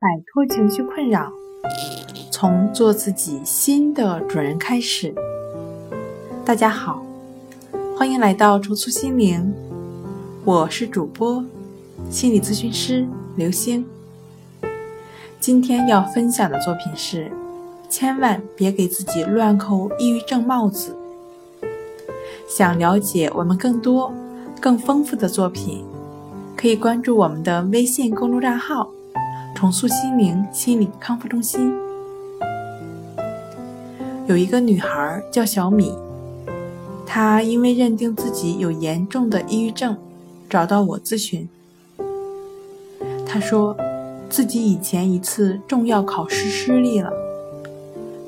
摆脱情绪困扰，从做自己新的主人开始。大家好，欢迎来到重塑心灵，我是主播心理咨询师刘星。今天要分享的作品是：千万别给自己乱扣抑郁症帽子。想了解我们更多、更丰富的作品。可以关注我们的微信公众账号“重塑心灵心理康复中心”。有一个女孩叫小米，她因为认定自己有严重的抑郁症，找到我咨询。她说，自己以前一次重要考试失利了，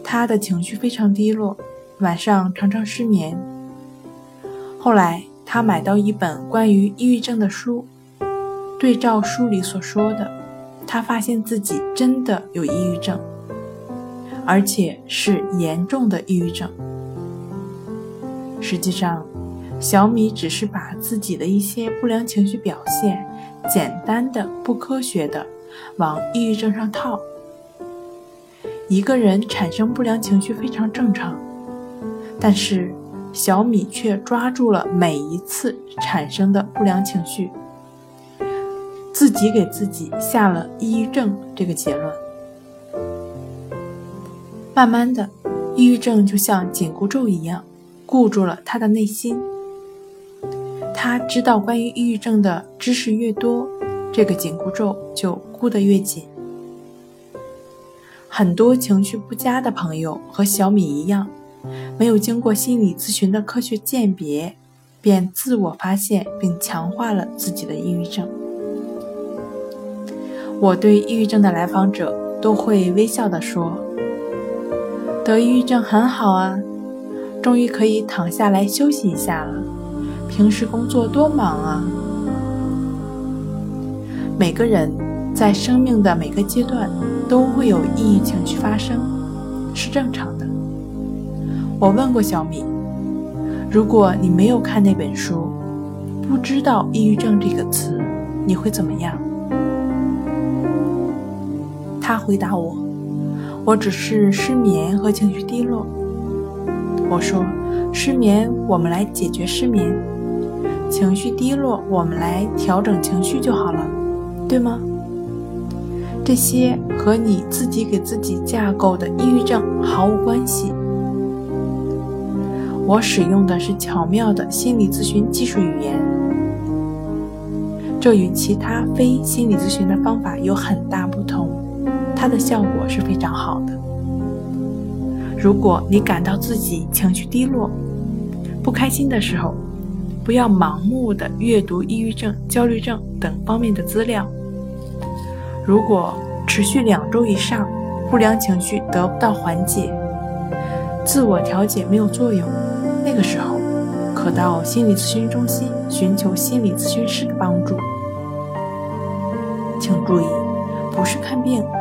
她的情绪非常低落，晚上常常失眠。后来，她买到一本关于抑郁症的书。对照书里所说的，他发现自己真的有抑郁症，而且是严重的抑郁症。实际上，小米只是把自己的一些不良情绪表现，简单的、不科学的往抑郁症上套。一个人产生不良情绪非常正常，但是小米却抓住了每一次产生的不良情绪。自己给自己下了抑郁症这个结论，慢慢的，抑郁症就像紧箍咒一样，固住了他的内心。他知道关于抑郁症的知识越多，这个紧箍咒就箍得越紧。很多情绪不佳的朋友和小米一样，没有经过心理咨询的科学鉴别，便自我发现并强化了自己的抑郁症。我对抑郁症的来访者都会微笑地说：“得抑郁症很好啊，终于可以躺下来休息一下了。平时工作多忙啊。”每个人在生命的每个阶段都会有抑郁情绪发生，是正常的。我问过小米：“如果你没有看那本书，不知道抑郁症这个词，你会怎么样？”他回答我：“我只是失眠和情绪低落。”我说：“失眠，我们来解决失眠；情绪低落，我们来调整情绪就好了，对吗？这些和你自己给自己架构的抑郁症毫无关系。我使用的是巧妙的心理咨询技术语言，这与其他非心理咨询的方法有很大。”它的效果是非常好的。如果你感到自己情绪低落、不开心的时候，不要盲目的阅读抑郁症、焦虑症等方面的资料。如果持续两周以上，不良情绪得不到缓解，自我调节没有作用，那个时候可到心理咨询中心寻求心理咨询师的帮助。请注意，不是看病。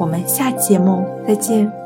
我们下期节目再见。